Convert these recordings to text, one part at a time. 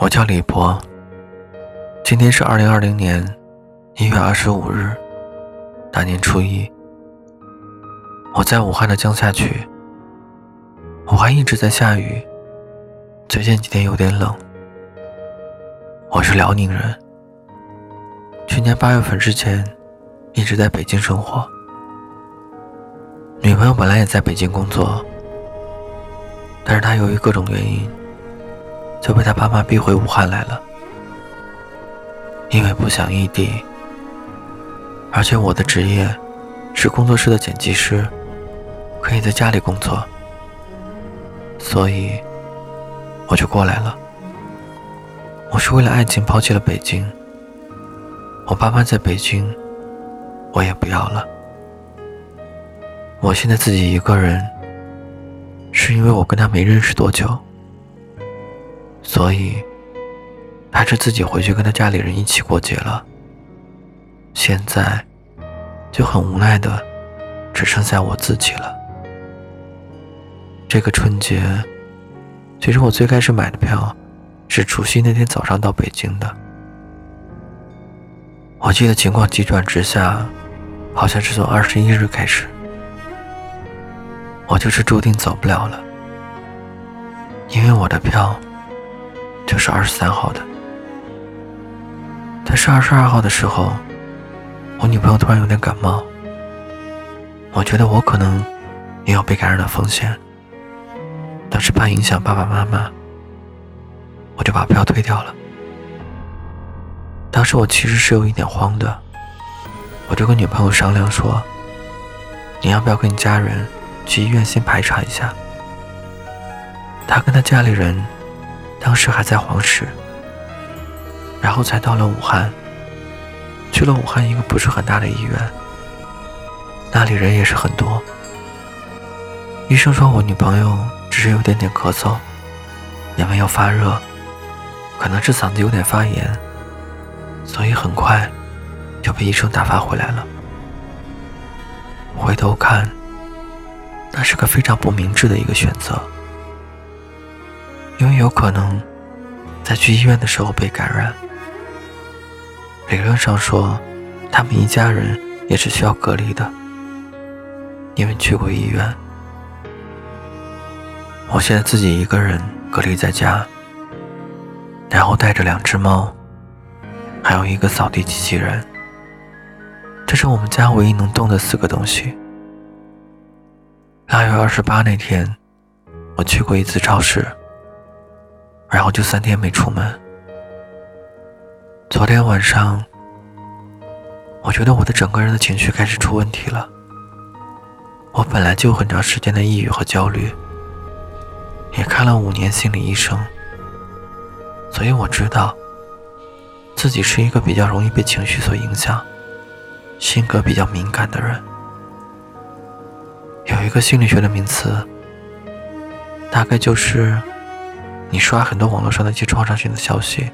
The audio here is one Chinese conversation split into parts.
我叫李博，今天是二零二零年一月二十五日，大年初一。我在武汉的江夏区，武汉一直在下雨，最近几天有点冷。我是辽宁人，去年八月份之前一直在北京生活，女朋友本来也在北京工作，但是她由于各种原因。就被他爸妈逼回武汉来了，因为不想异地，而且我的职业是工作室的剪辑师，可以在家里工作，所以我就过来了。我是为了爱情抛弃了北京，我爸妈在北京，我也不要了。我现在自己一个人，是因为我跟他没认识多久。所以，还是自己回去跟他家里人一起过节了。现在，就很无奈的，只剩下我自己了。这个春节，其实我最开始买的票，是除夕那天早上到北京的。我记得情况急转直下，好像是从二十一日开始，我就是注定走不了了，因为我的票。就是二十三号的，但是二十二号的时候，我女朋友突然有点感冒，我觉得我可能也有被感染的风险，但是怕影响爸爸妈妈，我就把票退掉了。当时我其实是有一点慌的，我就跟女朋友商量说：“你要不要跟你家人去医院先排查一下？”他跟他家里人。当时还在黄石，然后才到了武汉。去了武汉一个不是很大的医院，那里人也是很多。医生说我女朋友只是有点点咳嗽，也没有发热，可能是嗓子有点发炎，所以很快就被医生打发回来了。回头看，那是个非常不明智的一个选择。因为有可能在去医院的时候被感染，理论上说，他们一家人也是需要隔离的。因为去过医院，我现在自己一个人隔离在家，然后带着两只猫，还有一个扫地机器人，这是我们家唯一能动的四个东西。腊月二十八那天，我去过一次超市。然后就三天没出门。昨天晚上，我觉得我的整个人的情绪开始出问题了。我本来就很长时间的抑郁和焦虑，也看了五年心理医生，所以我知道自己是一个比较容易被情绪所影响、性格比较敏感的人。有一个心理学的名词，大概就是。你刷很多网络上的一些创伤性的消息，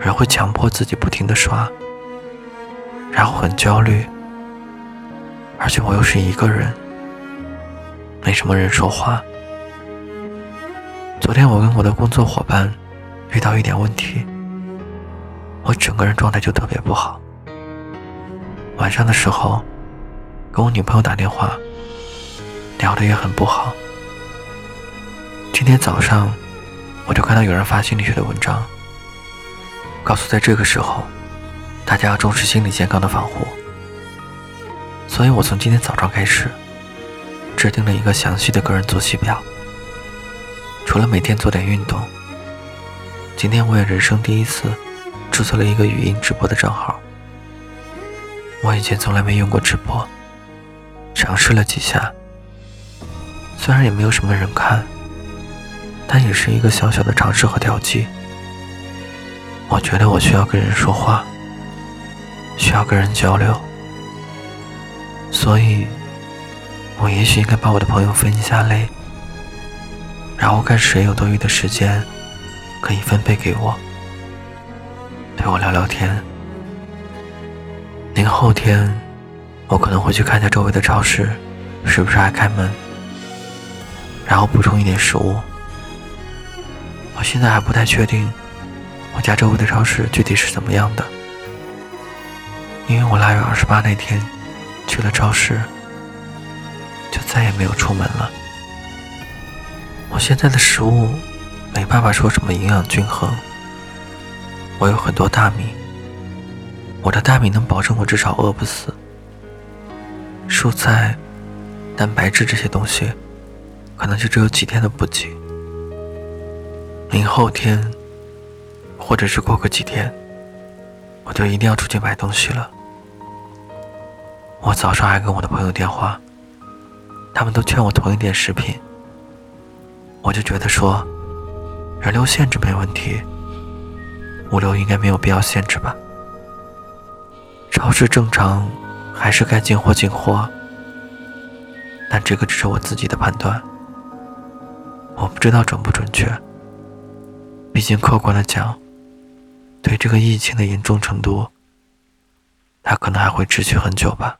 人会强迫自己不停的刷，然后很焦虑，而且我又是一个人，没什么人说话。昨天我跟我的工作伙伴遇到一点问题，我整个人状态就特别不好。晚上的时候跟我女朋友打电话，聊的也很不好。今天早上。我就看到有人发心理学的文章，告诉在这个时候，大家要重视心理健康的防护。所以我从今天早上开始，制定了一个详细的个人作息表。除了每天做点运动，今天我也人生第一次注册了一个语音直播的账号。我以前从来没用过直播，尝试了几下，虽然也没有什么人看。但也是一个小小的尝试和调剂。我觉得我需要跟人说话，需要跟人交流，所以，我也许应该把我的朋友分一下类，然后看谁有多余的时间，可以分配给我，陪我聊聊天。明后天，我可能会去看一下周围的超市，是不是还开门，然后补充一点食物。我现在还不太确定我家周围的超市具体是怎么样的，因为我腊月二十八那天去了超市，就再也没有出门了。我现在的食物没办法说什么营养均衡，我有很多大米，我的大米能保证我至少饿不死。蔬菜、蛋白质这些东西，可能就只有几天的补给。明后天，或者是过个几天，我就一定要出去买东西了。我早上还跟我的朋友电话，他们都劝我囤一点食品。我就觉得说，人流限制没问题，物流应该没有必要限制吧？超市正常，还是该进货进货，但这个只是我自己的判断，我不知道准不准确。毕竟客观的讲，对这个疫情的严重程度，他可能还会持续很久吧。